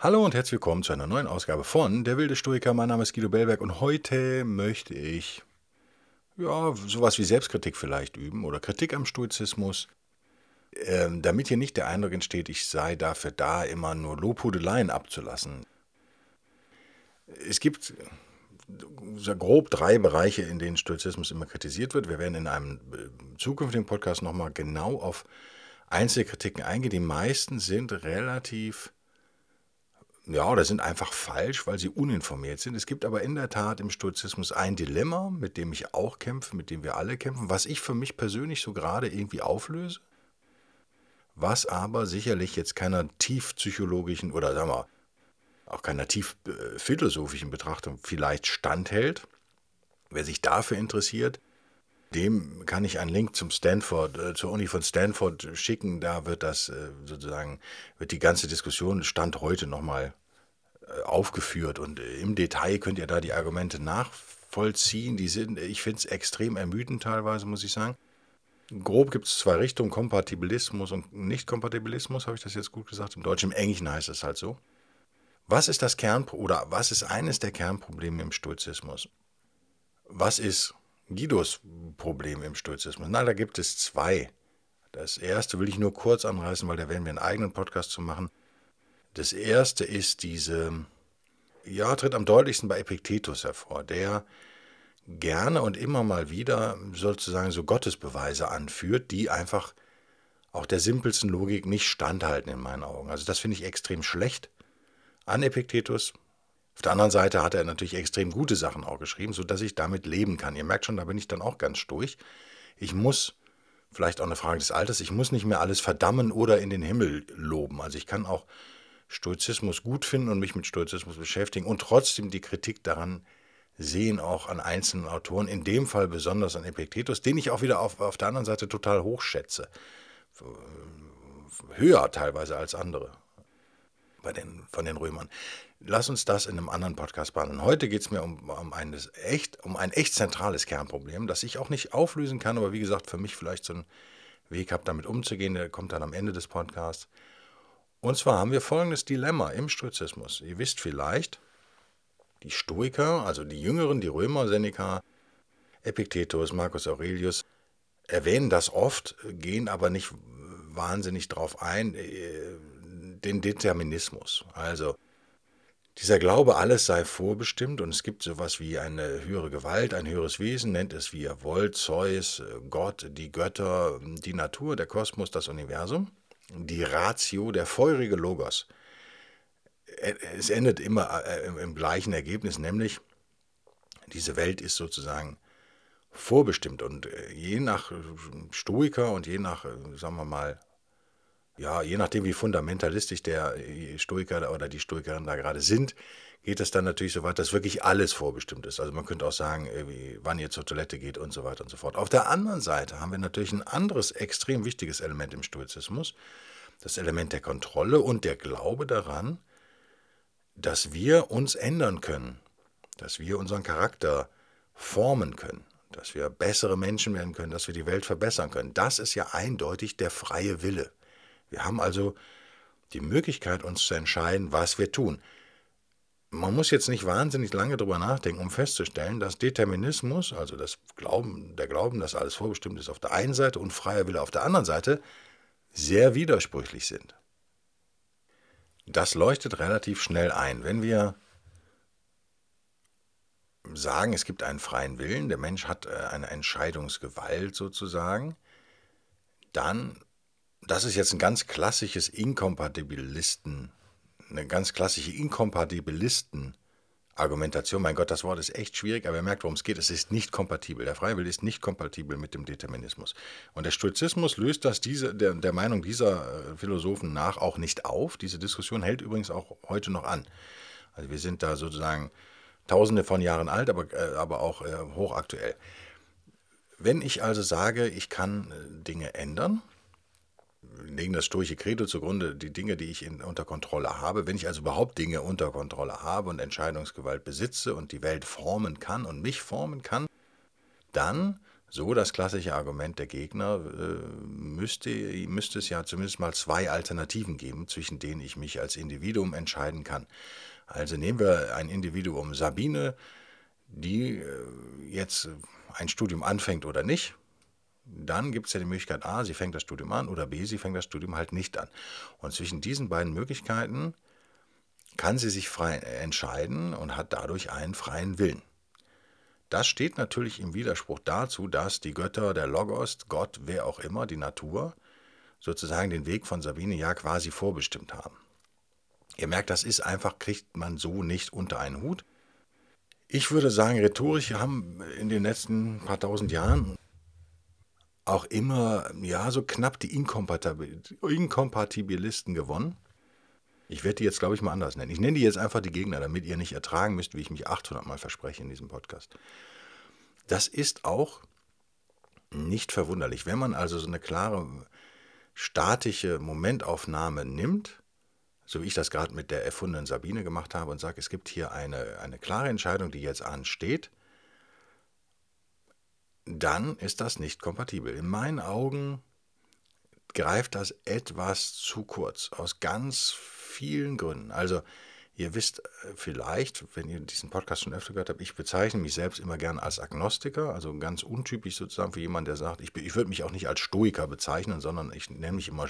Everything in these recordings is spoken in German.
Hallo und herzlich willkommen zu einer neuen Ausgabe von Der wilde Stoiker. Mein Name ist Guido Bellberg und heute möchte ich ja, sowas wie Selbstkritik vielleicht üben oder Kritik am Stoizismus, ähm, damit hier nicht der Eindruck entsteht, ich sei dafür da, immer nur Lobhudeleien abzulassen. Es gibt grob drei Bereiche, in denen Stoizismus immer kritisiert wird. Wir werden in einem äh, zukünftigen Podcast nochmal genau auf Einzelkritiken eingehen. Die meisten sind relativ ja, oder sind einfach falsch, weil sie uninformiert sind. Es gibt aber in der Tat im Stoizismus ein Dilemma, mit dem ich auch kämpfe, mit dem wir alle kämpfen, was ich für mich persönlich so gerade irgendwie auflöse, was aber sicherlich jetzt keiner tiefpsychologischen oder sagen wir auch keiner tief äh, Betrachtung vielleicht standhält. Wer sich dafür interessiert, dem kann ich einen Link zum Stanford, äh, zur Uni von Stanford schicken. Da wird das äh, sozusagen, wird die ganze Diskussion Stand heute nochmal äh, aufgeführt. Und äh, im Detail könnt ihr da die Argumente nachvollziehen. Die sind, ich finde es extrem ermüdend teilweise, muss ich sagen. Grob gibt es zwei Richtungen, Kompatibilismus und Nicht-Kompatibilismus, habe ich das jetzt gut gesagt. Im Deutschen, im Englischen heißt es halt so. Was ist das Kern oder was ist eines der Kernprobleme im Stoizismus? Was ist Guidos Problem im Stoizismus? Na, da gibt es zwei. Das erste will ich nur kurz anreißen, weil da werden wir einen eigenen Podcast zu machen. Das erste ist diese, ja, tritt am deutlichsten bei Epiktetus hervor, der gerne und immer mal wieder sozusagen so Gottesbeweise anführt, die einfach auch der simpelsten Logik nicht standhalten in meinen Augen. Also das finde ich extrem schlecht an Epiktetus. Auf der anderen Seite hat er natürlich extrem gute Sachen auch geschrieben, sodass ich damit leben kann. Ihr merkt schon, da bin ich dann auch ganz durch. Ich muss, vielleicht auch eine Frage des Alters, ich muss nicht mehr alles verdammen oder in den Himmel loben. Also ich kann auch Stoizismus gut finden und mich mit Stoizismus beschäftigen und trotzdem die Kritik daran sehen, auch an einzelnen Autoren, in dem Fall besonders an Epiktetus, den ich auch wieder auf, auf der anderen Seite total hochschätze. Höher teilweise als andere bei den, von den Römern. Lass uns das in einem anderen Podcast behandeln. Heute geht es mir um, um, ein echt, um ein echt zentrales Kernproblem, das ich auch nicht auflösen kann, aber wie gesagt, für mich vielleicht so einen Weg habe, damit umzugehen. Der kommt dann am Ende des Podcasts. Und zwar haben wir folgendes Dilemma im Stoizismus. Ihr wisst vielleicht, die Stoiker, also die Jüngeren, die Römer, Seneca, Epiktetus, Marcus Aurelius, erwähnen das oft, gehen aber nicht wahnsinnig drauf ein, äh, den Determinismus. Also dieser Glaube, alles sei vorbestimmt und es gibt sowas wie eine höhere Gewalt, ein höheres Wesen, nennt es wie ihr wollt, Zeus, Gott, die Götter, die Natur, der Kosmos, das Universum die Ratio, der feurige Logos. Es endet immer äh, im gleichen Ergebnis, nämlich diese Welt ist sozusagen vorbestimmt und äh, je nach Stoiker und je nach, äh, sagen wir mal, ja, je nachdem, wie fundamentalistisch der Stoiker oder die Stoikerin da gerade sind, geht es dann natürlich so weit, dass wirklich alles vorbestimmt ist. Also man könnte auch sagen, wann ihr zur Toilette geht und so weiter und so fort. Auf der anderen Seite haben wir natürlich ein anderes extrem wichtiges Element im Stoizismus, das Element der Kontrolle und der Glaube daran, dass wir uns ändern können, dass wir unseren Charakter formen können, dass wir bessere Menschen werden können, dass wir die Welt verbessern können. Das ist ja eindeutig der freie Wille. Wir haben also die Möglichkeit, uns zu entscheiden, was wir tun. Man muss jetzt nicht wahnsinnig lange darüber nachdenken, um festzustellen, dass Determinismus, also das Glauben, der Glauben, dass alles vorbestimmt ist auf der einen Seite und freier Wille auf der anderen Seite, sehr widersprüchlich sind. Das leuchtet relativ schnell ein. Wenn wir sagen, es gibt einen freien Willen, der Mensch hat äh, eine Entscheidungsgewalt sozusagen, dann, das ist jetzt ein ganz klassisches Inkompatibilisten, eine ganz klassische Inkompatibilisten Argumentation, mein Gott, das Wort ist echt schwierig, aber ihr merkt, worum es geht. Es ist nicht kompatibel. Der freie Wille ist nicht kompatibel mit dem Determinismus. Und der Stoizismus löst das diese, der, der Meinung dieser äh, Philosophen nach auch nicht auf. Diese Diskussion hält übrigens auch heute noch an. Also wir sind da sozusagen tausende von Jahren alt, aber, äh, aber auch äh, hochaktuell. Wenn ich also sage, ich kann Dinge ändern, legen das stoische Credo zugrunde, die Dinge, die ich in, unter Kontrolle habe. Wenn ich also überhaupt Dinge unter Kontrolle habe und Entscheidungsgewalt besitze und die Welt formen kann und mich formen kann, dann, so das klassische Argument der Gegner, äh, müsste, müsste es ja zumindest mal zwei Alternativen geben, zwischen denen ich mich als Individuum entscheiden kann. Also nehmen wir ein Individuum Sabine, die äh, jetzt ein Studium anfängt oder nicht, dann gibt es ja die Möglichkeit A, sie fängt das Studium an oder B, sie fängt das Studium halt nicht an. Und zwischen diesen beiden Möglichkeiten kann sie sich frei entscheiden und hat dadurch einen freien Willen. Das steht natürlich im Widerspruch dazu, dass die Götter, der Logos, Gott, wer auch immer, die Natur, sozusagen den Weg von Sabine ja quasi vorbestimmt haben. Ihr merkt, das ist einfach, kriegt man so nicht unter einen Hut. Ich würde sagen, rhetorisch haben in den letzten paar tausend Jahren auch immer, ja, so knapp die Inkompatibilisten gewonnen. Ich werde die jetzt, glaube ich, mal anders nennen. Ich nenne die jetzt einfach die Gegner, damit ihr nicht ertragen müsst, wie ich mich 800 Mal verspreche in diesem Podcast. Das ist auch nicht verwunderlich. Wenn man also so eine klare statische Momentaufnahme nimmt, so wie ich das gerade mit der erfundenen Sabine gemacht habe und sage, es gibt hier eine, eine klare Entscheidung, die jetzt ansteht, dann ist das nicht kompatibel. In meinen Augen greift das etwas zu kurz, aus ganz vielen Gründen. Also ihr wisst äh, vielleicht, wenn ihr diesen Podcast schon öfter gehört habt, ich bezeichne mich selbst immer gern als Agnostiker, also ganz untypisch sozusagen für jemanden, der sagt, ich, ich würde mich auch nicht als Stoiker bezeichnen, sondern ich nenne mich immer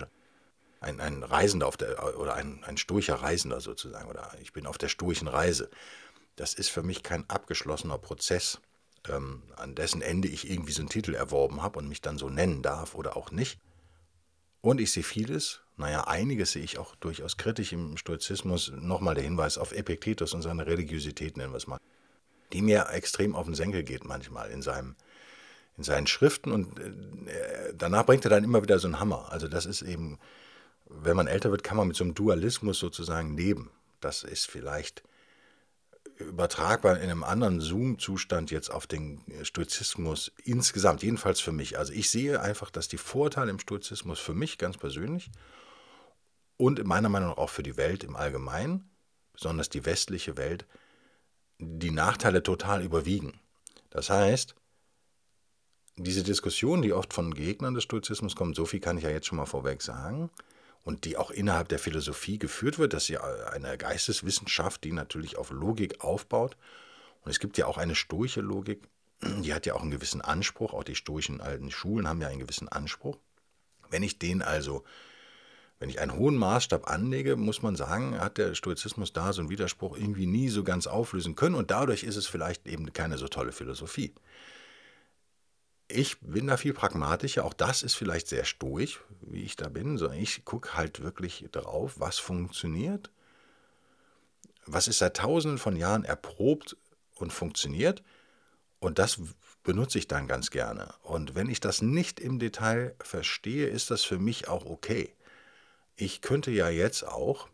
ein, ein Reisender auf der, oder ein, ein stoischer Reisender sozusagen, oder ich bin auf der stoischen Reise. Das ist für mich kein abgeschlossener Prozess ähm, an dessen Ende ich irgendwie so einen Titel erworben habe und mich dann so nennen darf oder auch nicht. Und ich sehe vieles, naja, einiges sehe ich auch durchaus kritisch im Stoizismus. Nochmal der Hinweis auf Epiktetus und seine Religiosität, nennen wir es mal, die mir extrem auf den Senkel geht manchmal in, seinem, in seinen Schriften. Und äh, danach bringt er dann immer wieder so einen Hammer. Also das ist eben, wenn man älter wird, kann man mit so einem Dualismus sozusagen leben. Das ist vielleicht übertragbar in einem anderen Zoom-Zustand jetzt auf den Stoizismus insgesamt, jedenfalls für mich. Also ich sehe einfach, dass die Vorteile im Stoizismus für mich ganz persönlich und meiner Meinung auch für die Welt im Allgemeinen, besonders die westliche Welt, die Nachteile total überwiegen. Das heißt, diese Diskussion, die oft von Gegnern des Stoizismus kommt, so viel kann ich ja jetzt schon mal vorweg sagen, und die auch innerhalb der Philosophie geführt wird. Das ist ja eine Geisteswissenschaft, die natürlich auf Logik aufbaut. Und es gibt ja auch eine stoische Logik, die hat ja auch einen gewissen Anspruch. Auch die stoischen alten Schulen haben ja einen gewissen Anspruch. Wenn ich den also, wenn ich einen hohen Maßstab anlege, muss man sagen, hat der Stoizismus da so einen Widerspruch irgendwie nie so ganz auflösen können. Und dadurch ist es vielleicht eben keine so tolle Philosophie. Ich bin da viel pragmatischer, auch das ist vielleicht sehr stoisch, wie ich da bin, sondern ich gucke halt wirklich drauf, was funktioniert, was ist seit tausenden von Jahren erprobt und funktioniert und das benutze ich dann ganz gerne. Und wenn ich das nicht im Detail verstehe, ist das für mich auch okay. Ich könnte ja jetzt auch,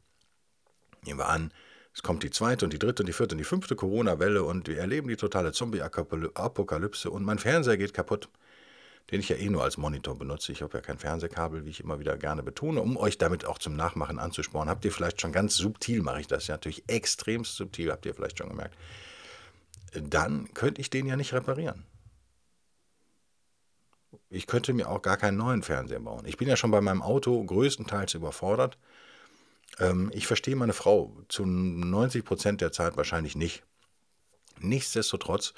nehmen wir an, es kommt die zweite und die dritte und die vierte und die fünfte Corona-Welle und wir erleben die totale Zombie-Apokalypse und mein Fernseher geht kaputt, den ich ja eh nur als Monitor benutze. Ich habe ja kein Fernsehkabel, wie ich immer wieder gerne betone, um euch damit auch zum Nachmachen anzusporen. Habt ihr vielleicht schon ganz subtil, mache ich das ja natürlich extremst subtil, habt ihr vielleicht schon gemerkt. Dann könnte ich den ja nicht reparieren. Ich könnte mir auch gar keinen neuen Fernseher bauen. Ich bin ja schon bei meinem Auto größtenteils überfordert. Ähm, ich verstehe meine Frau zu 90 Prozent der Zeit wahrscheinlich nicht. Nichtsdestotrotz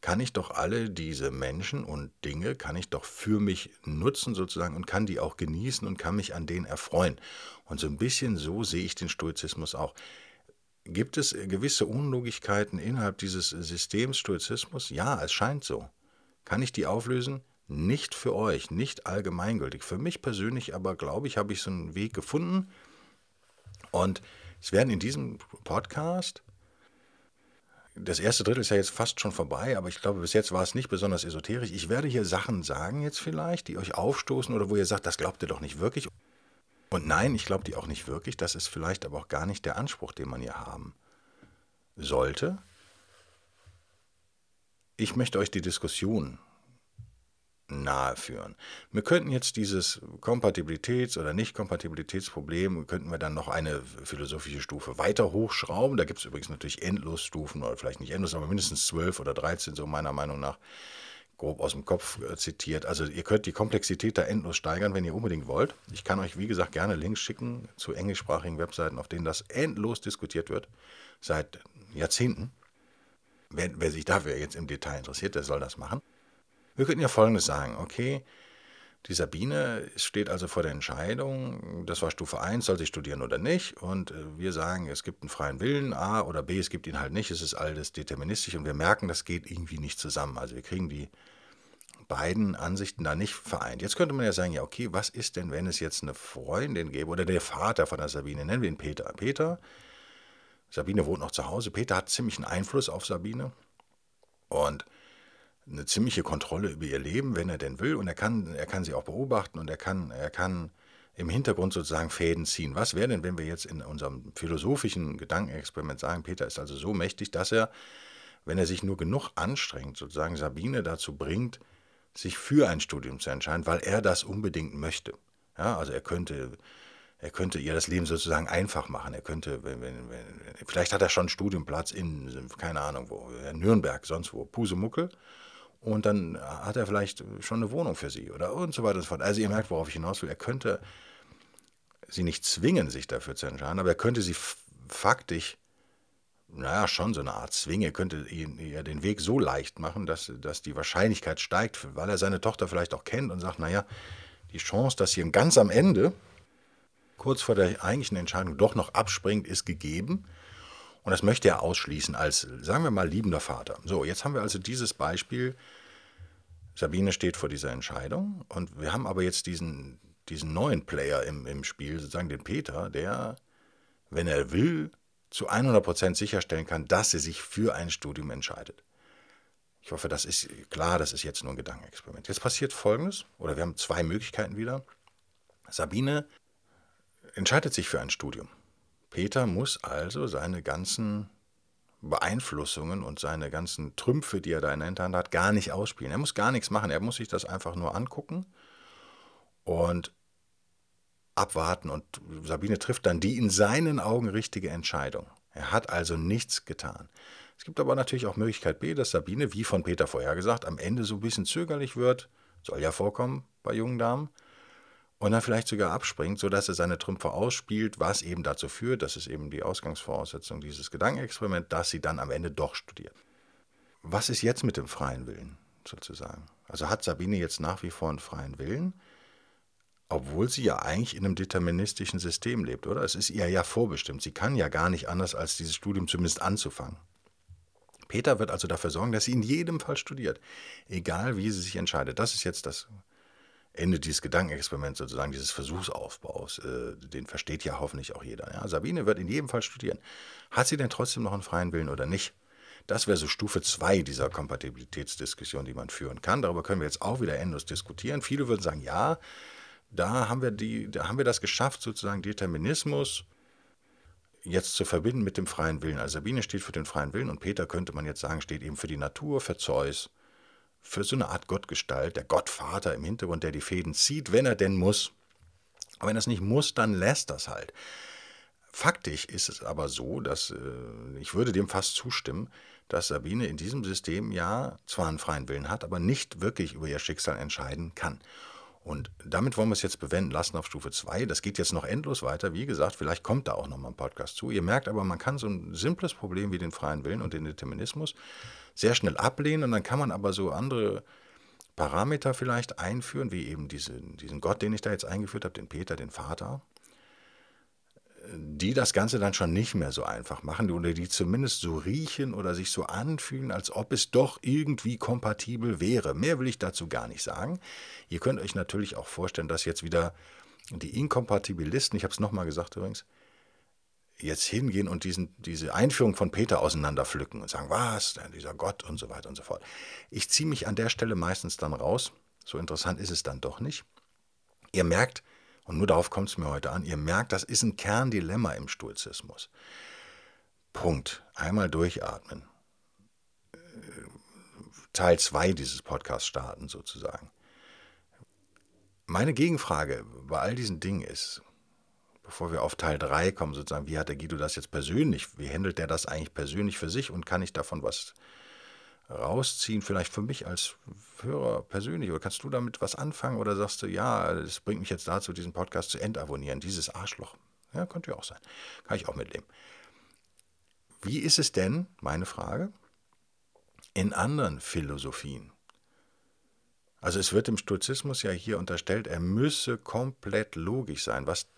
kann ich doch alle diese Menschen und Dinge, kann ich doch für mich nutzen sozusagen und kann die auch genießen und kann mich an denen erfreuen. Und so ein bisschen so sehe ich den Stoizismus auch. Gibt es gewisse Unlogigkeiten innerhalb dieses Systems Stoizismus? Ja, es scheint so. Kann ich die auflösen? Nicht für euch, nicht allgemeingültig. Für mich persönlich aber, glaube ich, habe ich so einen Weg gefunden, und es werden in diesem Podcast, das erste Drittel ist ja jetzt fast schon vorbei, aber ich glaube, bis jetzt war es nicht besonders esoterisch. Ich werde hier Sachen sagen jetzt vielleicht, die euch aufstoßen oder wo ihr sagt, das glaubt ihr doch nicht wirklich. Und nein, ich glaube die auch nicht wirklich. Das ist vielleicht aber auch gar nicht der Anspruch, den man hier haben sollte. Ich möchte euch die Diskussion nahe führen. Wir könnten jetzt dieses Kompatibilitäts- oder Nicht-Kompatibilitätsproblem, könnten wir dann noch eine philosophische Stufe weiter hochschrauben. Da gibt es übrigens natürlich Endlosstufen, oder vielleicht nicht endlos, aber mindestens zwölf oder dreizehn, so meiner Meinung nach, grob aus dem Kopf äh, zitiert. Also ihr könnt die Komplexität da endlos steigern, wenn ihr unbedingt wollt. Ich kann euch, wie gesagt, gerne Links schicken zu englischsprachigen Webseiten, auf denen das endlos diskutiert wird, seit Jahrzehnten. Wer, wer sich dafür jetzt im Detail interessiert, der soll das machen. Wir könnten ja Folgendes sagen, okay, die Sabine steht also vor der Entscheidung, das war Stufe 1, soll sie studieren oder nicht. Und äh, wir sagen, es gibt einen freien Willen, A oder B, es gibt ihn halt nicht, es ist alles deterministisch und wir merken, das geht irgendwie nicht zusammen. Also wir kriegen die beiden Ansichten da nicht vereint. Jetzt könnte man ja sagen, ja, okay, was ist denn, wenn es jetzt eine Freundin gäbe oder der Vater von der Sabine, nennen wir ihn Peter. Peter, Sabine wohnt noch zu Hause, Peter hat ziemlich einen Einfluss auf Sabine und eine ziemliche Kontrolle über ihr Leben, wenn er denn will. Und er kann, er kann sie auch beobachten und er kann, er kann im Hintergrund sozusagen Fäden ziehen. Was wäre denn, wenn wir jetzt in unserem philosophischen Gedankenexperiment sagen, Peter ist also so mächtig, dass er, wenn er sich nur genug anstrengt, sozusagen Sabine dazu bringt, sich für ein Studium zu entscheiden, weil er das unbedingt möchte. Ja, also er könnte, er könnte ihr das Leben sozusagen einfach machen. Er könnte, wenn, wenn, wenn, vielleicht hat er schon einen Studienplatz in, keine Ahnung wo, in Nürnberg, sonst wo, Pusemuckel. Und dann hat er vielleicht schon eine Wohnung für sie oder und so weiter und so fort. Also ihr merkt, worauf ich hinaus will. Er könnte sie nicht zwingen, sich dafür zu entscheiden, aber er könnte sie faktisch, naja, schon so eine Art zwingen. Er könnte ihr den Weg so leicht machen, dass, dass die Wahrscheinlichkeit steigt, weil er seine Tochter vielleicht auch kennt und sagt, naja, die Chance, dass sie ganz am Ende, kurz vor der eigentlichen Entscheidung, doch noch abspringt, ist gegeben. Und das möchte er ausschließen als, sagen wir mal, liebender Vater. So, jetzt haben wir also dieses Beispiel. Sabine steht vor dieser Entscheidung und wir haben aber jetzt diesen, diesen neuen Player im, im Spiel, sozusagen den Peter, der, wenn er will, zu 100% sicherstellen kann, dass sie sich für ein Studium entscheidet. Ich hoffe, das ist klar, das ist jetzt nur ein Gedankenexperiment. Jetzt passiert Folgendes, oder wir haben zwei Möglichkeiten wieder. Sabine entscheidet sich für ein Studium. Peter muss also seine ganzen Beeinflussungen und seine ganzen Trümpfe, die er da in der Hinterhand hat, gar nicht ausspielen. Er muss gar nichts machen. Er muss sich das einfach nur angucken und abwarten. Und Sabine trifft dann die in seinen Augen richtige Entscheidung. Er hat also nichts getan. Es gibt aber natürlich auch Möglichkeit B, dass Sabine, wie von Peter vorher gesagt, am Ende so ein bisschen zögerlich wird. Soll ja vorkommen bei jungen Damen und dann vielleicht sogar abspringt, sodass er seine Trümpfe ausspielt, was eben dazu führt, das ist eben die Ausgangsvoraussetzung dieses Gedankenexperiments, dass sie dann am Ende doch studiert. Was ist jetzt mit dem freien Willen sozusagen? Also hat Sabine jetzt nach wie vor einen freien Willen, obwohl sie ja eigentlich in einem deterministischen System lebt, oder? Es ist ihr ja vorbestimmt. Sie kann ja gar nicht anders, als dieses Studium zumindest anzufangen. Peter wird also dafür sorgen, dass sie in jedem Fall studiert, egal wie sie sich entscheidet. Das ist jetzt das Ende dieses Gedankenexperiments, sozusagen dieses Versuchsaufbaus, äh, den versteht ja hoffentlich auch jeder. Ja? Sabine wird in jedem Fall studieren. Hat sie denn trotzdem noch einen freien Willen oder nicht? Das wäre so Stufe 2 dieser Kompatibilitätsdiskussion, die man führen kann. Darüber können wir jetzt auch wieder endlos diskutieren. Viele würden sagen, ja, da haben wir, die, da haben wir das geschafft, sozusagen Determinismus jetzt zu verbinden mit dem freien Willen. Also Sabine steht für den freien Willen und Peter könnte man jetzt sagen, steht eben für die Natur, für Zeus für so eine Art Gottgestalt, der Gottvater im Hintergrund, der die Fäden zieht, wenn er denn muss. Aber wenn er es nicht muss, dann lässt das halt. Faktisch ist es aber so, dass äh, ich würde dem fast zustimmen, dass Sabine in diesem System ja zwar einen freien Willen hat, aber nicht wirklich über ihr Schicksal entscheiden kann. Und damit wollen wir es jetzt bewenden lassen auf Stufe 2. Das geht jetzt noch endlos weiter. Wie gesagt, vielleicht kommt da auch nochmal ein Podcast zu. Ihr merkt aber, man kann so ein simples Problem wie den freien Willen und den Determinismus sehr schnell ablehnen und dann kann man aber so andere Parameter vielleicht einführen, wie eben diese, diesen Gott, den ich da jetzt eingeführt habe, den Peter, den Vater, die das Ganze dann schon nicht mehr so einfach machen oder die zumindest so riechen oder sich so anfühlen, als ob es doch irgendwie kompatibel wäre. Mehr will ich dazu gar nicht sagen. Ihr könnt euch natürlich auch vorstellen, dass jetzt wieder die Inkompatibilisten, ich habe es nochmal gesagt übrigens, jetzt hingehen und diesen, diese Einführung von Peter auseinanderpflücken und sagen, was, dieser Gott und so weiter und so fort. Ich ziehe mich an der Stelle meistens dann raus. So interessant ist es dann doch nicht. Ihr merkt, und nur darauf kommt es mir heute an, ihr merkt, das ist ein Kerndilemma im Stoizismus. Punkt. Einmal durchatmen. Teil 2 dieses Podcasts starten sozusagen. Meine Gegenfrage bei all diesen Dingen ist, bevor wir auf Teil 3 kommen, sozusagen, wie hat der Guido das jetzt persönlich, wie handelt der das eigentlich persönlich für sich und kann ich davon was rausziehen, vielleicht für mich als Hörer persönlich? Oder kannst du damit was anfangen oder sagst du, ja, das bringt mich jetzt dazu, diesen Podcast zu entabonnieren, dieses Arschloch? Ja, könnte ja auch sein. Kann ich auch mitleben. Wie ist es denn, meine Frage, in anderen Philosophien? Also es wird dem Stoizismus ja hier unterstellt, er müsse komplett logisch sein, was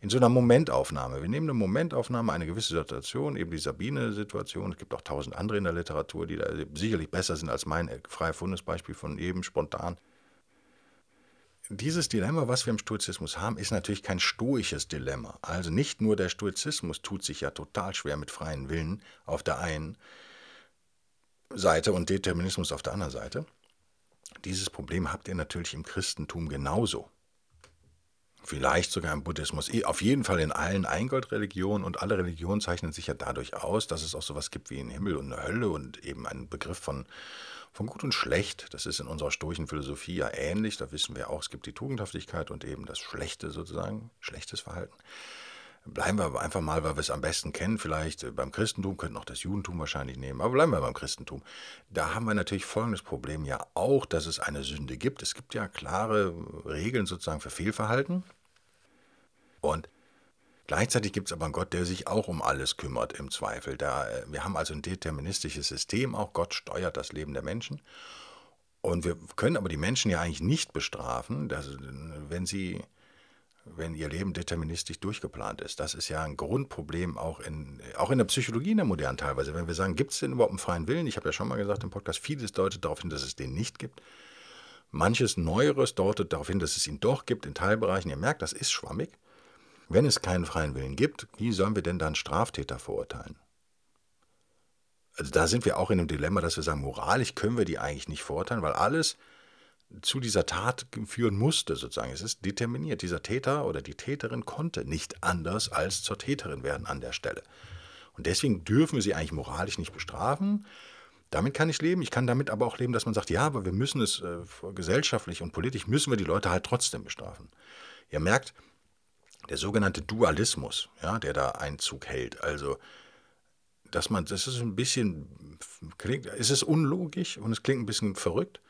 in so einer Momentaufnahme. Wir nehmen eine Momentaufnahme, eine gewisse Situation, eben die Sabine-Situation. Es gibt auch tausend andere in der Literatur, die da sicherlich besser sind als mein frei erfundenes Beispiel von eben spontan. Dieses Dilemma, was wir im Stoizismus haben, ist natürlich kein stoisches Dilemma. Also nicht nur der Stoizismus tut sich ja total schwer mit freien Willen auf der einen Seite und Determinismus auf der anderen Seite. Dieses Problem habt ihr natürlich im Christentum genauso vielleicht sogar im Buddhismus, auf jeden Fall in allen Eingoldreligionen und alle Religionen zeichnen sich ja dadurch aus, dass es auch sowas gibt wie einen Himmel und eine Hölle und eben einen Begriff von, von Gut und Schlecht. Das ist in unserer stoischen Philosophie ja ähnlich. Da wissen wir auch, es gibt die Tugendhaftigkeit und eben das Schlechte sozusagen, schlechtes Verhalten. Bleiben wir einfach mal, weil wir es am besten kennen, vielleicht äh, beim Christentum, könnten auch das Judentum wahrscheinlich nehmen, aber bleiben wir beim Christentum. Da haben wir natürlich folgendes Problem ja auch, dass es eine Sünde gibt. Es gibt ja klare Regeln sozusagen für Fehlverhalten. Und gleichzeitig gibt es aber einen Gott, der sich auch um alles kümmert im Zweifel. Da, äh, wir haben also ein deterministisches System, auch Gott steuert das Leben der Menschen. Und wir können aber die Menschen ja eigentlich nicht bestrafen, dass, wenn sie wenn ihr Leben deterministisch durchgeplant ist. Das ist ja ein Grundproblem auch in, auch in der Psychologie in der modernen teilweise. Wenn wir sagen, gibt es denn überhaupt einen freien Willen? Ich habe ja schon mal gesagt im Podcast, vieles deutet darauf hin, dass es den nicht gibt. Manches Neueres deutet darauf hin, dass es ihn doch gibt in Teilbereichen. Ihr merkt, das ist schwammig. Wenn es keinen freien Willen gibt, wie sollen wir denn dann Straftäter verurteilen? Also da sind wir auch in einem Dilemma, dass wir sagen, moralisch können wir die eigentlich nicht verurteilen, weil alles zu dieser Tat führen musste, sozusagen. Es ist determiniert. Dieser Täter oder die Täterin konnte nicht anders als zur Täterin werden an der Stelle. Und deswegen dürfen wir sie eigentlich moralisch nicht bestrafen. Damit kann ich leben. Ich kann damit aber auch leben, dass man sagt, ja, aber wir müssen es äh, gesellschaftlich und politisch müssen wir die Leute halt trotzdem bestrafen. Ihr merkt, der sogenannte Dualismus, ja, der da Einzug hält. Also, dass man, das ist ein bisschen, klingt, es ist unlogisch und es klingt ein bisschen verrückt.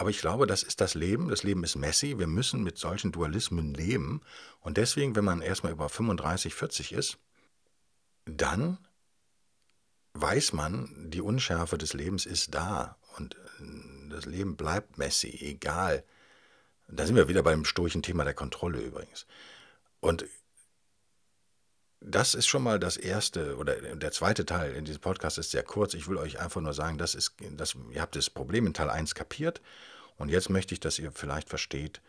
Aber ich glaube, das ist das Leben. Das Leben ist messy. Wir müssen mit solchen Dualismen leben. Und deswegen, wenn man erstmal über 35, 40 ist, dann weiß man, die Unschärfe des Lebens ist da. Und das Leben bleibt messy, egal. Da sind wir wieder beim stoischen Thema der Kontrolle übrigens. Und das ist schon mal das erste oder der zweite Teil in diesem Podcast ist sehr kurz. Ich will euch einfach nur sagen, das ist, das, ihr habt das Problem in Teil 1 kapiert und jetzt möchte ich, dass ihr vielleicht versteht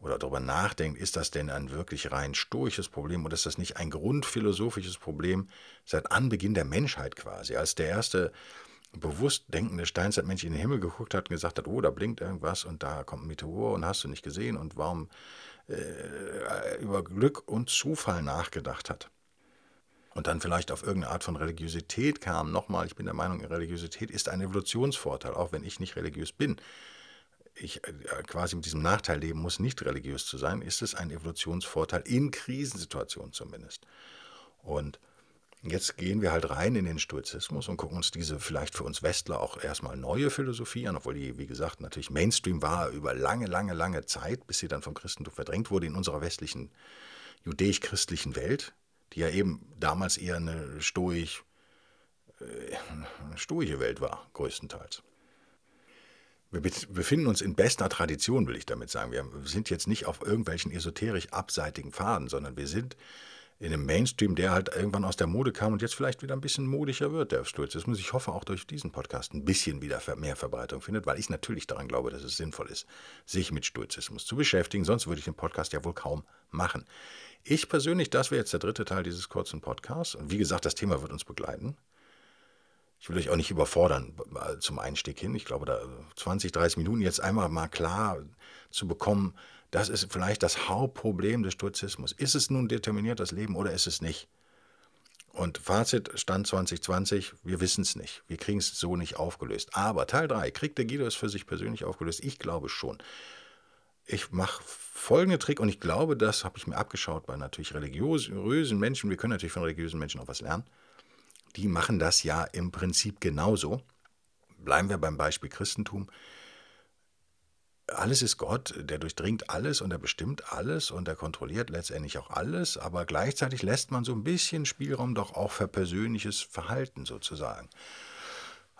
oder darüber nachdenkt, ist das denn ein wirklich rein stoisches Problem oder ist das nicht ein grundphilosophisches Problem seit Anbeginn der Menschheit quasi, als der erste bewusst denkende Steinzeitmensch in den Himmel geguckt hat und gesagt hat, oh, da blinkt irgendwas und da kommt ein Meteor und hast du nicht gesehen und warum äh, über Glück und Zufall nachgedacht hat und dann vielleicht auf irgendeine Art von Religiosität kam. Nochmal, ich bin der Meinung, Religiosität ist ein Evolutionsvorteil, auch wenn ich nicht religiös bin. Ich äh, quasi mit diesem Nachteil leben muss, nicht religiös zu sein, ist es ein Evolutionsvorteil in Krisensituationen zumindest. Und Jetzt gehen wir halt rein in den Stoizismus und gucken uns diese vielleicht für uns Westler auch erstmal neue Philosophie an, obwohl die, wie gesagt, natürlich Mainstream war über lange, lange, lange Zeit, bis sie dann vom Christentum verdrängt wurde in unserer westlichen judäisch-christlichen Welt, die ja eben damals eher eine stoisch, äh, stoische Welt war, größtenteils. Wir befinden uns in bester Tradition, will ich damit sagen. Wir sind jetzt nicht auf irgendwelchen esoterisch abseitigen Pfaden, sondern wir sind in einem Mainstream, der halt irgendwann aus der Mode kam und jetzt vielleicht wieder ein bisschen modischer wird, der Stoizismus. Ich hoffe auch durch diesen Podcast ein bisschen wieder mehr Verbreitung findet, weil ich natürlich daran glaube, dass es sinnvoll ist, sich mit Stoizismus zu beschäftigen. Sonst würde ich den Podcast ja wohl kaum machen. Ich persönlich, das wäre jetzt der dritte Teil dieses kurzen Podcasts. Und wie gesagt, das Thema wird uns begleiten. Ich will euch auch nicht überfordern zum Einstieg hin. Ich glaube, da 20, 30 Minuten jetzt einmal mal klar zu bekommen, das ist vielleicht das Hauptproblem des Stoizismus. Ist es nun determiniert, das Leben, oder ist es nicht? Und Fazit, Stand 2020, wir wissen es nicht. Wir kriegen es so nicht aufgelöst. Aber Teil 3, kriegt der Guido es für sich persönlich aufgelöst? Ich glaube schon. Ich mache folgenden Trick und ich glaube, das habe ich mir abgeschaut bei natürlich religiösen Menschen. Wir können natürlich von religiösen Menschen auch was lernen. Die machen das ja im Prinzip genauso. Bleiben wir beim Beispiel Christentum alles ist Gott, der durchdringt alles und er bestimmt alles und er kontrolliert letztendlich auch alles, aber gleichzeitig lässt man so ein bisschen Spielraum doch auch für persönliches Verhalten sozusagen.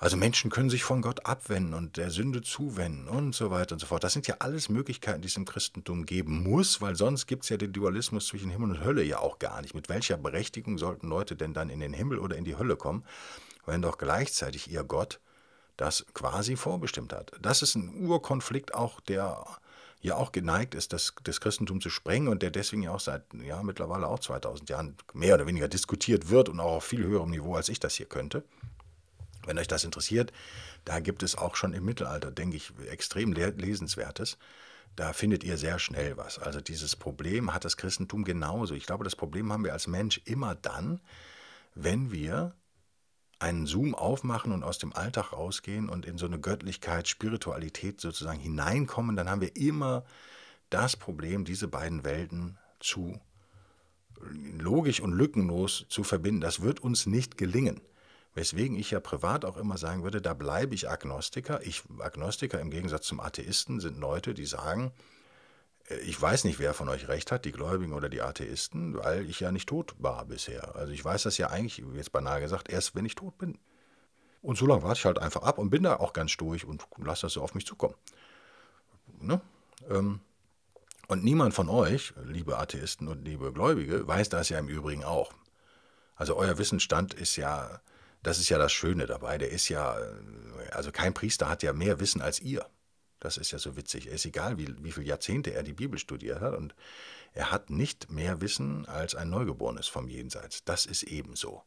Also Menschen können sich von Gott abwenden und der Sünde zuwenden und so weiter und so fort. Das sind ja alles Möglichkeiten, die es im Christentum geben muss, weil sonst gibt es ja den Dualismus zwischen Himmel und Hölle ja auch gar nicht. Mit welcher Berechtigung sollten Leute denn dann in den Himmel oder in die Hölle kommen, wenn doch gleichzeitig ihr Gott das quasi vorbestimmt hat. Das ist ein Urkonflikt auch, der ja auch geneigt ist, das, das Christentum zu sprengen und der deswegen ja auch seit ja, mittlerweile auch 2000 Jahren mehr oder weniger diskutiert wird und auch auf viel höherem Niveau, als ich das hier könnte. Wenn euch das interessiert, da gibt es auch schon im Mittelalter, denke ich, extrem lesenswertes. Da findet ihr sehr schnell was. Also dieses Problem hat das Christentum genauso. Ich glaube, das Problem haben wir als Mensch immer dann, wenn wir einen Zoom aufmachen und aus dem Alltag rausgehen und in so eine Göttlichkeit, Spiritualität sozusagen hineinkommen, dann haben wir immer das Problem, diese beiden Welten zu logisch und lückenlos zu verbinden. Das wird uns nicht gelingen. Weswegen ich ja privat auch immer sagen würde, da bleibe ich Agnostiker. Ich, Agnostiker im Gegensatz zum Atheisten sind Leute, die sagen, ich weiß nicht, wer von euch recht hat, die Gläubigen oder die Atheisten, weil ich ja nicht tot war bisher. Also ich weiß das ja eigentlich, jetzt beinahe gesagt, erst wenn ich tot bin. Und so lange warte ich halt einfach ab und bin da auch ganz sturig und lasse das so auf mich zukommen. Ne? Ähm, und niemand von euch, liebe Atheisten und liebe Gläubige, weiß das ja im Übrigen auch. Also euer Wissensstand ist ja, das ist ja das Schöne dabei, der ist ja, äh, also kein Priester hat ja mehr Wissen als ihr. Das ist ja so witzig. Es ist egal, wie, wie viele Jahrzehnte er die Bibel studiert hat und er hat nicht mehr Wissen als ein Neugeborenes vom Jenseits. Das ist ebenso.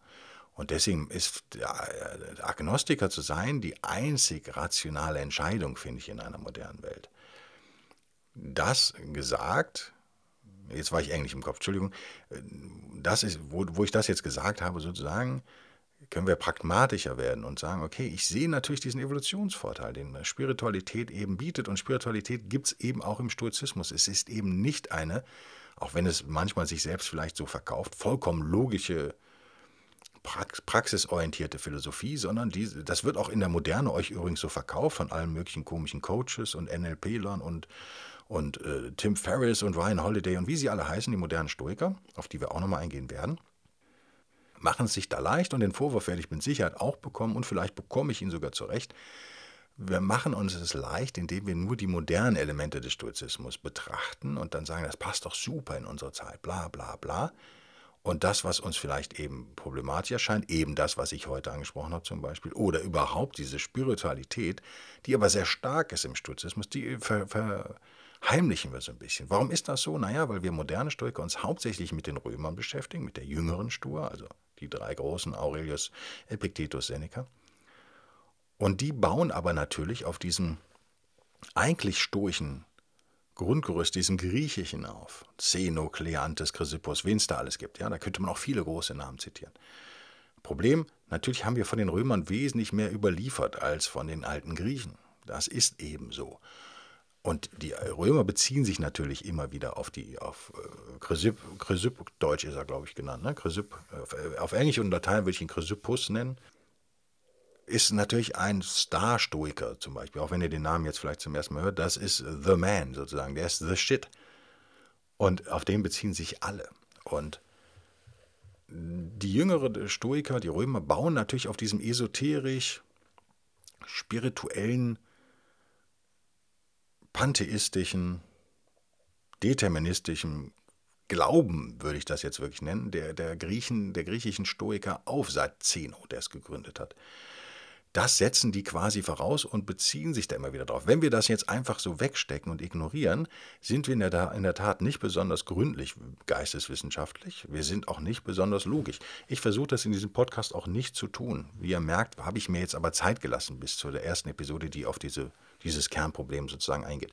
Und deswegen ist der Agnostiker zu sein die einzig rationale Entscheidung, finde ich, in einer modernen Welt. Das gesagt, jetzt war ich eigentlich im Kopf, Entschuldigung, das ist, wo, wo ich das jetzt gesagt habe, sozusagen, können wir pragmatischer werden und sagen, okay, ich sehe natürlich diesen Evolutionsvorteil, den Spiritualität eben bietet. Und Spiritualität gibt es eben auch im Stoizismus. Es ist eben nicht eine, auch wenn es manchmal sich selbst vielleicht so verkauft, vollkommen logische, praxisorientierte Philosophie, sondern die, das wird auch in der Moderne euch übrigens so verkauft von allen möglichen komischen Coaches und NLP-Lern und, und äh, Tim Ferriss und Ryan Holiday und wie sie alle heißen, die modernen Stoiker, auf die wir auch nochmal eingehen werden machen es sich da leicht und den Vorwurf werde ich mit Sicherheit auch bekommen und vielleicht bekomme ich ihn sogar zurecht. Wir machen uns es leicht, indem wir nur die modernen Elemente des Stoizismus betrachten und dann sagen, das passt doch super in unsere Zeit, bla bla bla. Und das, was uns vielleicht eben problematisch erscheint, eben das, was ich heute angesprochen habe zum Beispiel, oder überhaupt diese Spiritualität, die aber sehr stark ist im Stoizismus, die ver, verheimlichen wir so ein bisschen. Warum ist das so? Naja, weil wir moderne Stoiker uns hauptsächlich mit den Römern beschäftigen, mit der jüngeren Stur, also die drei großen, Aurelius, Epictetus, Seneca. Und die bauen aber natürlich auf diesem eigentlich stoischen Grundgerüst, diesem griechischen auf. Zeno, Kleantes, Chrysippus, wen es da alles gibt. Ja, da könnte man auch viele große Namen zitieren. Problem, natürlich haben wir von den Römern wesentlich mehr überliefert als von den alten Griechen. Das ist eben so. Und die Römer beziehen sich natürlich immer wieder auf die, auf äh, Chrysipp, Chrysipp, Deutsch ist er, glaube ich, genannt, ne? Chrysipp, auf, äh, auf Englisch und Latein würde ich ihn Chrysippus nennen, ist natürlich ein Star-Stoiker zum Beispiel, auch wenn ihr den Namen jetzt vielleicht zum ersten Mal hört, das ist The Man sozusagen, der ist The Shit. Und auf den beziehen sich alle. Und die jüngeren Stoiker, die Römer, bauen natürlich auf diesem esoterisch spirituellen pantheistischen, deterministischen Glauben, würde ich das jetzt wirklich nennen, der, der Griechen, der griechischen Stoiker auf seit Zeno, der es gegründet hat. Das setzen die quasi voraus und beziehen sich da immer wieder drauf. Wenn wir das jetzt einfach so wegstecken und ignorieren, sind wir in der, in der Tat nicht besonders gründlich geisteswissenschaftlich. Wir sind auch nicht besonders logisch. Ich versuche das in diesem Podcast auch nicht zu tun. Wie ihr merkt, habe ich mir jetzt aber Zeit gelassen bis zu der ersten Episode, die auf diese dieses Kernproblem sozusagen eingeht.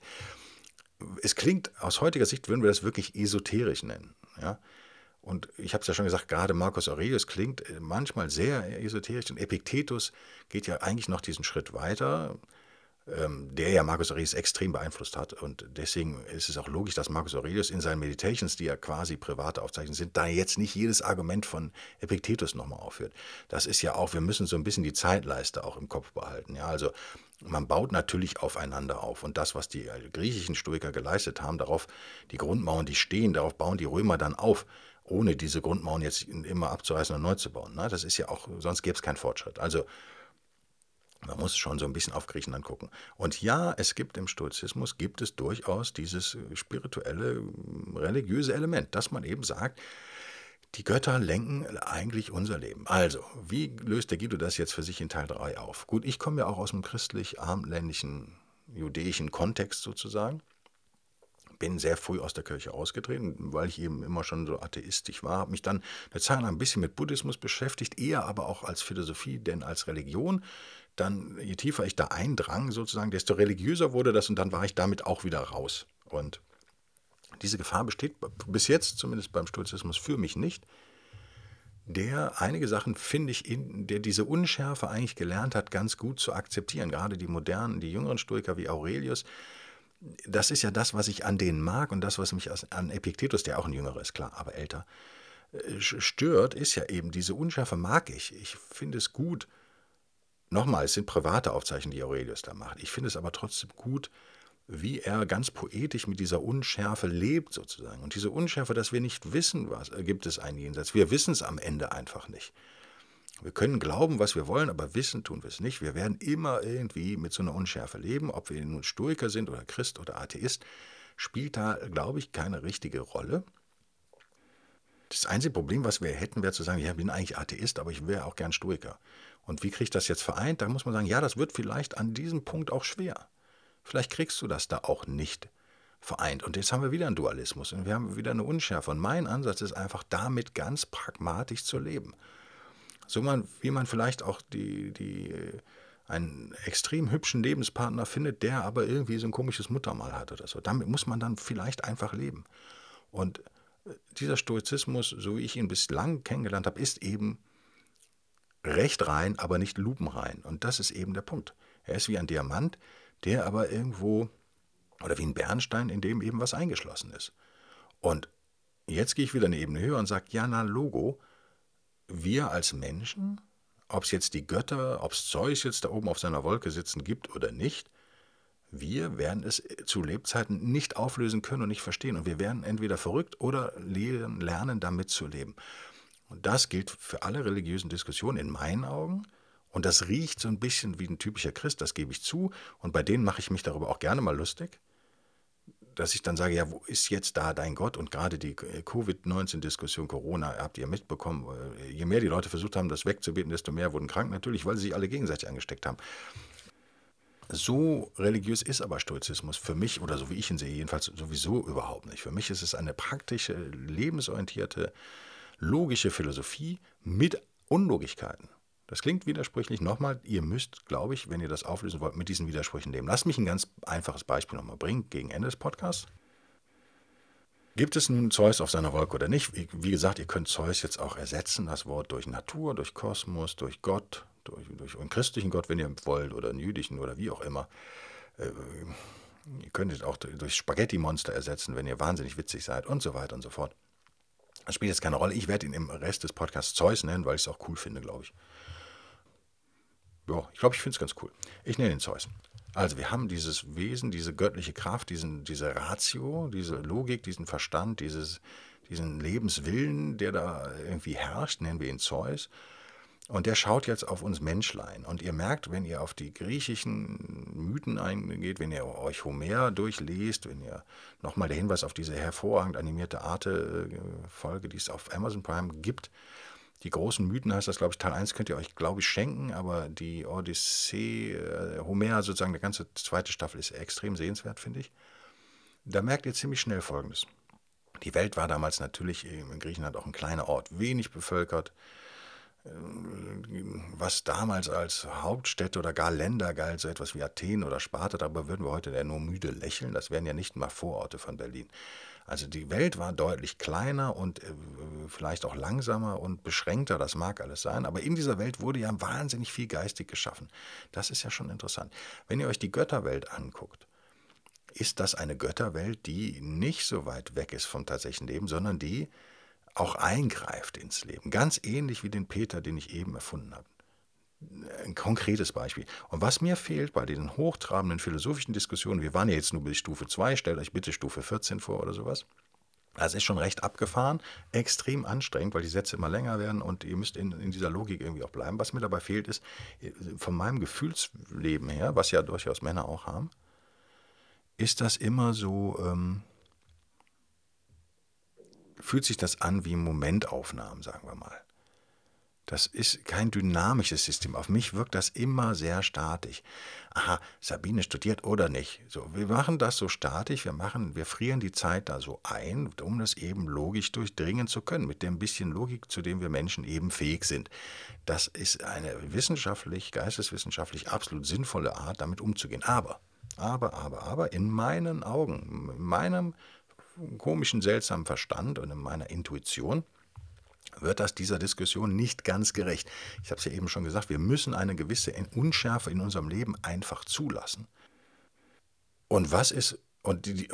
Es klingt aus heutiger Sicht, würden wir das wirklich esoterisch nennen. Ja? Und ich habe es ja schon gesagt, gerade Marcus Aurelius klingt äh, manchmal sehr esoterisch und Epiktetus geht ja eigentlich noch diesen Schritt weiter, ähm, der ja Marcus Aurelius extrem beeinflusst hat. Und deswegen ist es auch logisch, dass Marcus Aurelius in seinen Meditations, die ja quasi private Aufzeichnungen sind, da jetzt nicht jedes Argument von Epiktetus nochmal aufführt. Das ist ja auch, wir müssen so ein bisschen die Zeitleiste auch im Kopf behalten. Ja, also man baut natürlich aufeinander auf. Und das, was die äh, griechischen Stoiker geleistet haben, darauf die Grundmauern, die stehen, darauf bauen die Römer dann auf ohne diese Grundmauern jetzt immer abzureißen und neu zu bauen. Ne? Das ist ja auch, sonst gäbe es keinen Fortschritt. Also man muss schon so ein bisschen auf Griechenland gucken. Und ja, es gibt im Stoizismus, gibt es durchaus dieses spirituelle, religiöse Element, dass man eben sagt, die Götter lenken eigentlich unser Leben. Also, wie löst der Guido das jetzt für sich in Teil 3 auf? Gut, ich komme ja auch aus einem christlich-armländischen, judäischen Kontext sozusagen bin sehr früh aus der Kirche ausgetreten, weil ich eben immer schon so atheistisch war. Habe mich dann eine Zeit lang ein bisschen mit Buddhismus beschäftigt, eher aber auch als Philosophie, denn als Religion. Dann, je tiefer ich da eindrang, sozusagen, desto religiöser wurde das und dann war ich damit auch wieder raus. Und diese Gefahr besteht bis jetzt, zumindest beim Stoizismus, für mich nicht der einige Sachen, finde ich, in, der diese Unschärfe eigentlich gelernt hat, ganz gut zu akzeptieren. Gerade die modernen, die jüngeren Stoiker wie Aurelius, das ist ja das, was ich an denen mag und das, was mich an Epiktetus, der auch ein Jüngerer ist, klar, aber älter, äh, stört, ist ja eben, diese Unschärfe mag ich. Ich finde es gut. Nochmal, es sind private Aufzeichnungen, die Aurelius da macht. Ich finde es aber trotzdem gut, wie er ganz poetisch mit dieser Unschärfe lebt, sozusagen. Und diese Unschärfe, dass wir nicht wissen, was gibt es ein Jenseits. Wir wissen es am Ende einfach nicht. Wir können glauben, was wir wollen, aber wissen tun wir es nicht. Wir werden immer irgendwie mit so einer Unschärfe leben. Ob wir nun Stoiker sind oder Christ oder Atheist, spielt da, glaube ich, keine richtige Rolle. Das einzige Problem, was wir hätten, wäre zu sagen, ja, ich bin eigentlich Atheist, aber ich wäre auch gern Stoiker. Und wie kriege ich das jetzt vereint? Da muss man sagen, ja, das wird vielleicht an diesem Punkt auch schwer. Vielleicht kriegst du das da auch nicht vereint. Und jetzt haben wir wieder einen Dualismus und wir haben wieder eine Unschärfe. Und mein Ansatz ist einfach, damit ganz pragmatisch zu leben. So man, wie man vielleicht auch die, die, einen extrem hübschen Lebenspartner findet, der aber irgendwie so ein komisches Muttermal hat oder so. Damit muss man dann vielleicht einfach leben. Und äh, dieser Stoizismus, so wie ich ihn bislang kennengelernt habe, ist eben recht rein, aber nicht lupenrein. Und das ist eben der Punkt. Er ist wie ein Diamant, der aber irgendwo, oder wie ein Bernstein, in dem eben was eingeschlossen ist. Und jetzt gehe ich wieder eine Ebene höher und sage, ja, na, Logo, wir als Menschen, ob es jetzt die Götter, ob es Zeus jetzt da oben auf seiner Wolke sitzen gibt oder nicht, wir werden es zu Lebzeiten nicht auflösen können und nicht verstehen. Und wir werden entweder verrückt oder lernen, damit zu leben. Und das gilt für alle religiösen Diskussionen in meinen Augen. Und das riecht so ein bisschen wie ein typischer Christ, das gebe ich zu. Und bei denen mache ich mich darüber auch gerne mal lustig dass ich dann sage, ja, wo ist jetzt da dein Gott? Und gerade die Covid-19-Diskussion, Corona, habt ihr mitbekommen, äh, je mehr die Leute versucht haben, das wegzubeten, desto mehr wurden krank, natürlich, weil sie sich alle gegenseitig angesteckt haben. So religiös ist aber Stoizismus für mich, oder so wie ich ihn sehe, jedenfalls sowieso überhaupt nicht. Für mich ist es eine praktische, lebensorientierte, logische Philosophie mit Unlogigkeiten. Das klingt widersprüchlich. Nochmal, ihr müsst, glaube ich, wenn ihr das auflösen wollt, mit diesen Widersprüchen leben. Lasst mich ein ganz einfaches Beispiel nochmal bringen, gegen Ende des Podcasts. Gibt es nun Zeus auf seiner Wolke oder nicht? Wie gesagt, ihr könnt Zeus jetzt auch ersetzen, das Wort durch Natur, durch Kosmos, durch Gott, durch, durch einen christlichen Gott, wenn ihr wollt, oder einen jüdischen oder wie auch immer. Äh, ihr könnt es auch durch Spaghetti-Monster ersetzen, wenn ihr wahnsinnig witzig seid und so weiter und so fort. Das spielt jetzt keine Rolle. Ich werde ihn im Rest des Podcasts Zeus nennen, weil ich es auch cool finde, glaube ich ja, ich glaube, ich finde es ganz cool. Ich nenne ihn Zeus. Also wir haben dieses Wesen, diese göttliche Kraft, diesen, diese Ratio, diese Logik, diesen Verstand, dieses, diesen Lebenswillen, der da irgendwie herrscht, nennen wir ihn Zeus. Und der schaut jetzt auf uns Menschlein. Und ihr merkt, wenn ihr auf die griechischen Mythen eingeht, wenn ihr euch Homer durchlest, wenn ihr nochmal der Hinweis auf diese hervorragend animierte Arte-Folge, die es auf Amazon Prime gibt, die großen Mythen heißt das, glaube ich, Teil 1 könnt ihr euch, glaube ich, schenken, aber die Odyssee, äh, Homer, sozusagen, die ganze zweite Staffel ist extrem sehenswert, finde ich. Da merkt ihr ziemlich schnell Folgendes. Die Welt war damals natürlich in Griechenland auch ein kleiner Ort, wenig bevölkert. Äh, was damals als Hauptstädte oder gar Länder galt, so etwas wie Athen oder Sparta, darüber würden wir heute ja nur müde lächeln. Das wären ja nicht mal Vororte von Berlin. Also die Welt war deutlich kleiner und äh, vielleicht auch langsamer und beschränkter, das mag alles sein, aber in dieser Welt wurde ja wahnsinnig viel geistig geschaffen. Das ist ja schon interessant. Wenn ihr euch die Götterwelt anguckt, ist das eine Götterwelt, die nicht so weit weg ist vom tatsächlichen Leben, sondern die auch eingreift ins Leben. Ganz ähnlich wie den Peter, den ich eben erfunden habe. Ein konkretes Beispiel. Und was mir fehlt bei diesen hochtrabenden philosophischen Diskussionen, wir waren ja jetzt nur bis Stufe 2, stellt euch bitte Stufe 14 vor oder sowas. Das ist schon recht abgefahren, extrem anstrengend, weil die Sätze immer länger werden und ihr müsst in, in dieser Logik irgendwie auch bleiben. Was mir dabei fehlt, ist von meinem Gefühlsleben her, was ja durchaus Männer auch haben, ist das immer so, ähm, fühlt sich das an wie Momentaufnahmen, sagen wir mal. Das ist kein dynamisches System. Auf mich wirkt das immer sehr statisch. Aha, Sabine studiert oder nicht. So, wir machen das so statisch, wir machen, wir frieren die Zeit da so ein, um das eben logisch durchdringen zu können, mit dem bisschen Logik, zu dem wir Menschen eben fähig sind. Das ist eine wissenschaftlich, geisteswissenschaftlich absolut sinnvolle Art, damit umzugehen. Aber, aber, aber, aber, in meinen Augen, in meinem komischen, seltsamen Verstand und in meiner Intuition, wird das dieser Diskussion nicht ganz gerecht. Ich habe es ja eben schon gesagt, wir müssen eine gewisse Unschärfe in unserem Leben einfach zulassen. Und was ist, und die,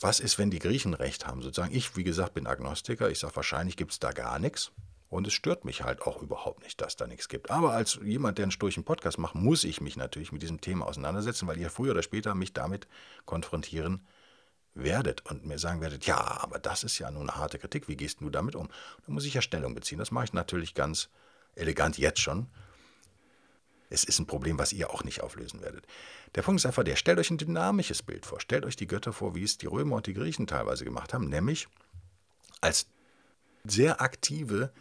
was ist, wenn die Griechen recht haben? Sozusagen, ich, wie gesagt, bin Agnostiker. Ich sage, wahrscheinlich gibt es da gar nichts. Und es stört mich halt auch überhaupt nicht, dass da nichts gibt. Aber als jemand, der einen sturchen Podcast macht, muss ich mich natürlich mit diesem Thema auseinandersetzen, weil ihr früher oder später mich damit konfrontieren werdet und mir sagen werdet, ja, aber das ist ja nun eine harte Kritik, wie gehst du damit um? Da muss ich ja Stellung beziehen. Das mache ich natürlich ganz elegant jetzt schon. Es ist ein Problem, was ihr auch nicht auflösen werdet. Der Punkt ist einfach der, stellt euch ein dynamisches Bild vor. Stellt euch die Götter vor, wie es die Römer und die Griechen teilweise gemacht haben, nämlich als sehr aktive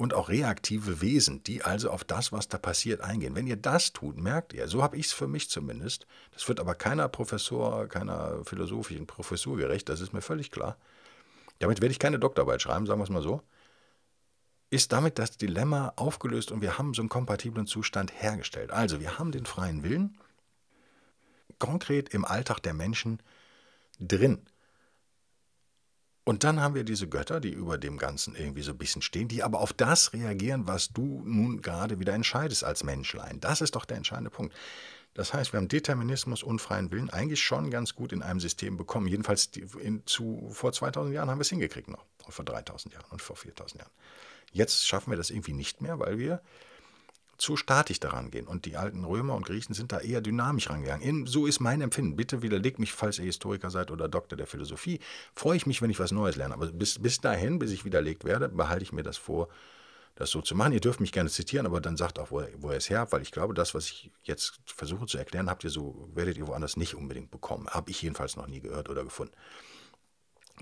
und auch reaktive Wesen, die also auf das, was da passiert, eingehen. Wenn ihr das tut, merkt ihr, so habe ich es für mich zumindest, das wird aber keiner Professor, keiner philosophischen Professur gerecht, das ist mir völlig klar. Damit werde ich keine Doktorarbeit schreiben, sagen wir es mal so. Ist damit das Dilemma aufgelöst und wir haben so einen kompatiblen Zustand hergestellt. Also, wir haben den freien Willen konkret im Alltag der Menschen drin. Und dann haben wir diese Götter, die über dem Ganzen irgendwie so ein bisschen stehen, die aber auf das reagieren, was du nun gerade wieder entscheidest als Menschlein. Das ist doch der entscheidende Punkt. Das heißt, wir haben Determinismus und freien Willen eigentlich schon ganz gut in einem System bekommen. Jedenfalls in, zu, vor 2000 Jahren haben wir es hingekriegt noch. Vor 3000 Jahren und vor 4000 Jahren. Jetzt schaffen wir das irgendwie nicht mehr, weil wir zu statisch daran gehen. Und die alten Römer und Griechen sind da eher dynamisch rangegangen. In, so ist mein Empfinden. Bitte widerlegt mich, falls ihr Historiker seid oder Doktor der Philosophie. Freue ich mich, wenn ich was Neues lerne. Aber bis, bis dahin, bis ich widerlegt werde, behalte ich mir das vor, das so zu machen. Ihr dürft mich gerne zitieren, aber dann sagt auch, wo, wo ihr es her habt, weil ich glaube, das, was ich jetzt versuche zu erklären, habt ihr so, werdet ihr woanders nicht unbedingt bekommen. Habe ich jedenfalls noch nie gehört oder gefunden.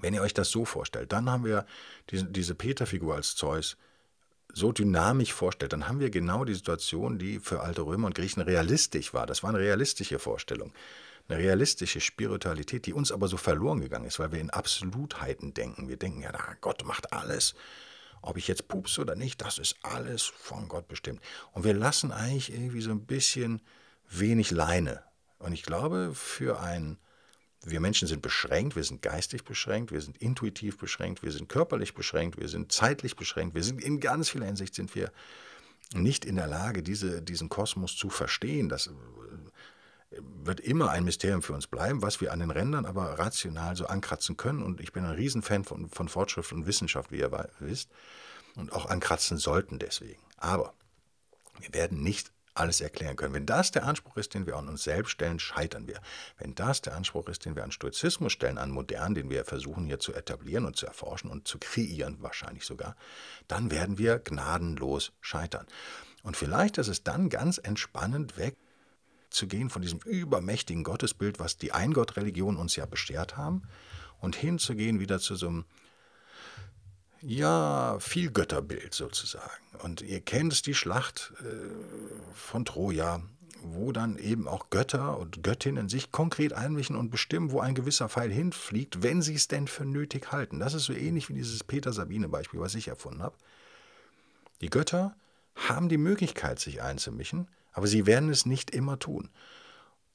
Wenn ihr euch das so vorstellt, dann haben wir diese, diese Peter-Figur als Zeus, so dynamisch vorstellt, dann haben wir genau die Situation, die für alte Römer und Griechen realistisch war. Das war eine realistische Vorstellung, eine realistische Spiritualität, die uns aber so verloren gegangen ist, weil wir in Absolutheiten denken. Wir denken ja, Gott macht alles. Ob ich jetzt pupse oder nicht, das ist alles von Gott bestimmt. Und wir lassen eigentlich irgendwie so ein bisschen wenig Leine. Und ich glaube, für ein wir Menschen sind beschränkt, wir sind geistig beschränkt, wir sind intuitiv beschränkt, wir sind körperlich beschränkt, wir sind zeitlich beschränkt, wir sind in ganz vieler Hinsicht sind wir nicht in der Lage, diese, diesen Kosmos zu verstehen. Das äh, wird immer ein Mysterium für uns bleiben, was wir an den Rändern aber rational so ankratzen können. Und ich bin ein Riesenfan von, von Fortschritt und Wissenschaft, wie ihr wisst, und auch ankratzen sollten deswegen. Aber wir werden nicht alles erklären können. Wenn das der Anspruch ist, den wir an uns selbst stellen, scheitern wir. Wenn das der Anspruch ist, den wir an Stoizismus stellen, an modern, den wir versuchen hier zu etablieren und zu erforschen und zu kreieren, wahrscheinlich sogar, dann werden wir gnadenlos scheitern. Und vielleicht ist es dann ganz entspannend weg zu gehen von diesem übermächtigen Gottesbild, was die Eingottreligion uns ja beschert haben, und hinzugehen wieder zu so einem ja, viel Götterbild sozusagen. Und ihr kennt die Schlacht äh, von Troja, wo dann eben auch Götter und Göttinnen sich konkret einmischen und bestimmen, wo ein gewisser Pfeil hinfliegt, wenn sie es denn für nötig halten. Das ist so ähnlich wie dieses Peter-Sabine-Beispiel, was ich erfunden habe. Die Götter haben die Möglichkeit, sich einzumischen, aber sie werden es nicht immer tun.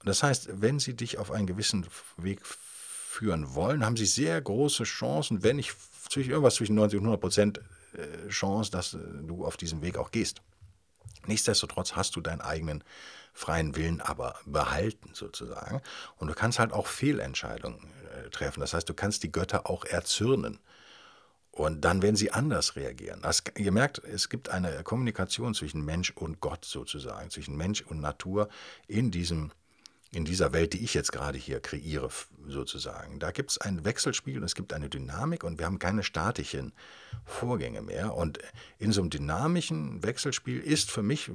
Das heißt, wenn sie dich auf einen gewissen Weg führen wollen, haben sie sehr große Chancen, wenn nicht zwischen irgendwas zwischen 90 und 100 Prozent äh, Chance, dass äh, du auf diesem Weg auch gehst. Nichtsdestotrotz hast du deinen eigenen freien Willen aber behalten sozusagen und du kannst halt auch Fehlentscheidungen äh, treffen. Das heißt, du kannst die Götter auch erzürnen. Und dann werden sie anders reagieren. Das, ihr merkt, es gibt eine Kommunikation zwischen Mensch und Gott sozusagen, zwischen Mensch und Natur in diesem in dieser Welt, die ich jetzt gerade hier kreiere, sozusagen. Da gibt es ein Wechselspiel und es gibt eine Dynamik und wir haben keine statischen Vorgänge mehr. Und in so einem dynamischen Wechselspiel ist für mich äh,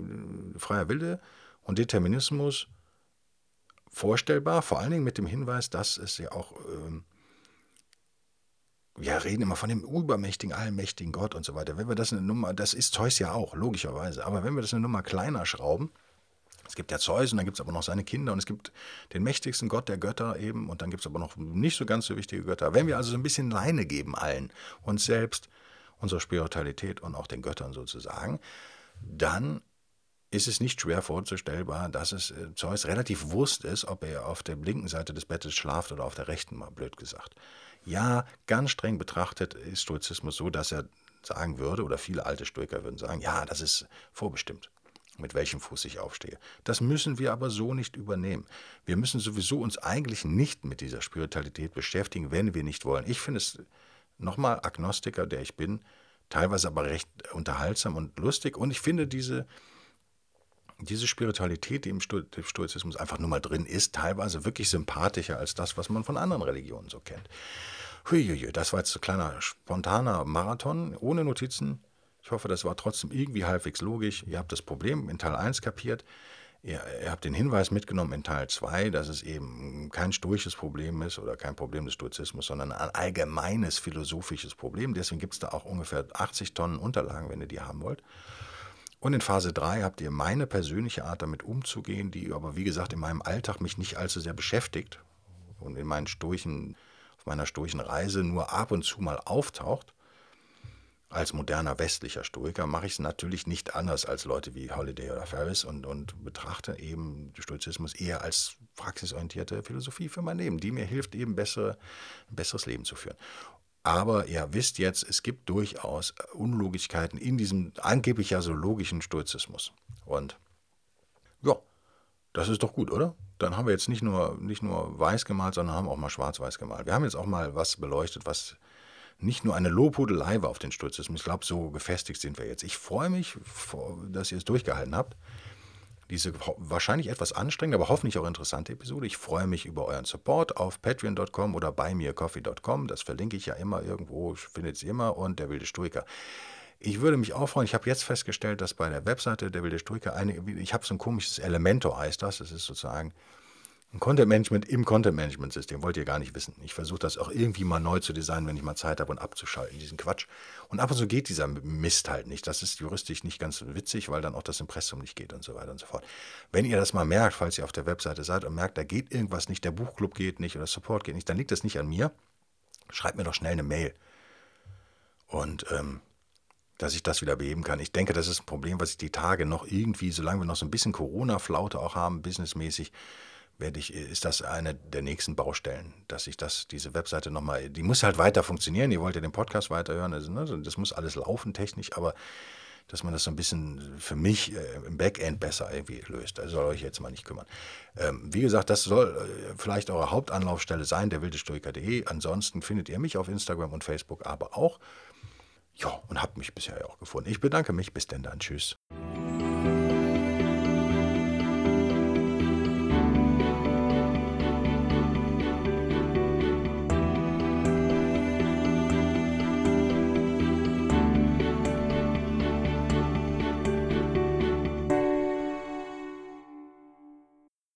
freier Wille und Determinismus vorstellbar, vor allen Dingen mit dem Hinweis, dass es ja auch, ähm, wir reden immer von dem übermächtigen, allmächtigen Gott und so weiter. Wenn wir das eine Nummer, das ist Zeus ja auch, logischerweise, aber wenn wir das eine Nummer kleiner schrauben, es gibt ja Zeus und dann gibt es aber noch seine Kinder und es gibt den mächtigsten Gott der Götter eben und dann gibt es aber noch nicht so ganz so wichtige Götter. Wenn wir also so ein bisschen Leine geben allen, uns selbst, unserer Spiritualität und auch den Göttern sozusagen, dann ist es nicht schwer vorzustellbar, dass es äh, Zeus relativ Wurst ist, ob er auf der linken Seite des Bettes schlaft oder auf der rechten, mal blöd gesagt. Ja, ganz streng betrachtet ist Stoizismus so, dass er sagen würde, oder viele alte Stoiker würden sagen, ja, das ist vorbestimmt mit welchem Fuß ich aufstehe. Das müssen wir aber so nicht übernehmen. Wir müssen sowieso uns eigentlich nicht mit dieser Spiritualität beschäftigen, wenn wir nicht wollen. Ich finde es nochmal Agnostiker, der ich bin, teilweise aber recht unterhaltsam und lustig. Und ich finde diese, diese Spiritualität, die im Stoizismus einfach nur mal drin ist, teilweise wirklich sympathischer als das, was man von anderen Religionen so kennt. Huiuiui, das war jetzt ein kleiner spontaner Marathon ohne Notizen. Ich hoffe, das war trotzdem irgendwie halbwegs logisch. Ihr habt das Problem in Teil 1 kapiert. Ihr, ihr, habt den Hinweis mitgenommen in Teil 2, dass es eben kein stoisches Problem ist oder kein Problem des Stoizismus, sondern ein allgemeines philosophisches Problem. Deswegen gibt es da auch ungefähr 80 Tonnen Unterlagen, wenn ihr die haben wollt. Und in Phase 3 habt ihr meine persönliche Art damit umzugehen, die aber wie gesagt in meinem Alltag mich nicht allzu sehr beschäftigt und in meinen Stoichen, auf meiner stoischen Reise nur ab und zu mal auftaucht. Als moderner westlicher Stoiker mache ich es natürlich nicht anders als Leute wie Holiday oder Ferris und, und betrachte eben Stoizismus eher als praxisorientierte Philosophie für mein Leben, die mir hilft, eben bessere, ein besseres Leben zu führen. Aber ihr wisst jetzt, es gibt durchaus Unlogigkeiten in diesem angeblich ja so logischen Stoizismus. Und ja, das ist doch gut, oder? Dann haben wir jetzt nicht nur, nicht nur weiß gemalt, sondern haben auch mal schwarz-weiß gemalt. Wir haben jetzt auch mal was beleuchtet, was nicht nur eine Lobhudelei war auf den Stoizismus. Ich glaube, so gefestigt sind wir jetzt. Ich freue mich, dass ihr es durchgehalten habt. Diese wahrscheinlich etwas anstrengende, aber hoffentlich auch interessante Episode. Ich freue mich über euren Support auf patreon.com oder buymeacoffee.com. Das verlinke ich ja immer irgendwo, findet ihr immer. Und der wilde Stoiker. Ich würde mich auch freuen. Ich habe jetzt festgestellt, dass bei der Webseite der wilde Stoiker eine, ich habe so ein komisches Elementor heißt das. Das ist sozusagen ein Content Management im Content Management System wollt ihr gar nicht wissen. Ich versuche das auch irgendwie mal neu zu designen, wenn ich mal Zeit habe und abzuschalten, diesen Quatsch. Und ab und zu geht dieser Mist halt nicht. Das ist juristisch nicht ganz witzig, weil dann auch das Impressum nicht geht und so weiter und so fort. Wenn ihr das mal merkt, falls ihr auf der Webseite seid und merkt, da geht irgendwas nicht, der Buchclub geht nicht oder Support geht nicht, dann liegt das nicht an mir. Schreibt mir doch schnell eine Mail. Und ähm, dass ich das wieder beheben kann. Ich denke, das ist ein Problem, was ich die Tage noch irgendwie, solange wir noch so ein bisschen Corona-Flaute auch haben, businessmäßig, werde ich, ist das eine der nächsten Baustellen, dass ich das, diese Webseite nochmal, die muss halt weiter funktionieren. Ihr wollt ja den Podcast weiterhören, also, ne, das muss alles laufen technisch, aber dass man das so ein bisschen für mich äh, im Backend besser irgendwie löst. Da soll euch jetzt mal nicht kümmern. Ähm, wie gesagt, das soll äh, vielleicht eure Hauptanlaufstelle sein, der wildestoiker.de. Ansonsten findet ihr mich auf Instagram und Facebook aber auch. Ja, und habt mich bisher ja auch gefunden. Ich bedanke mich. Bis denn dann. Tschüss.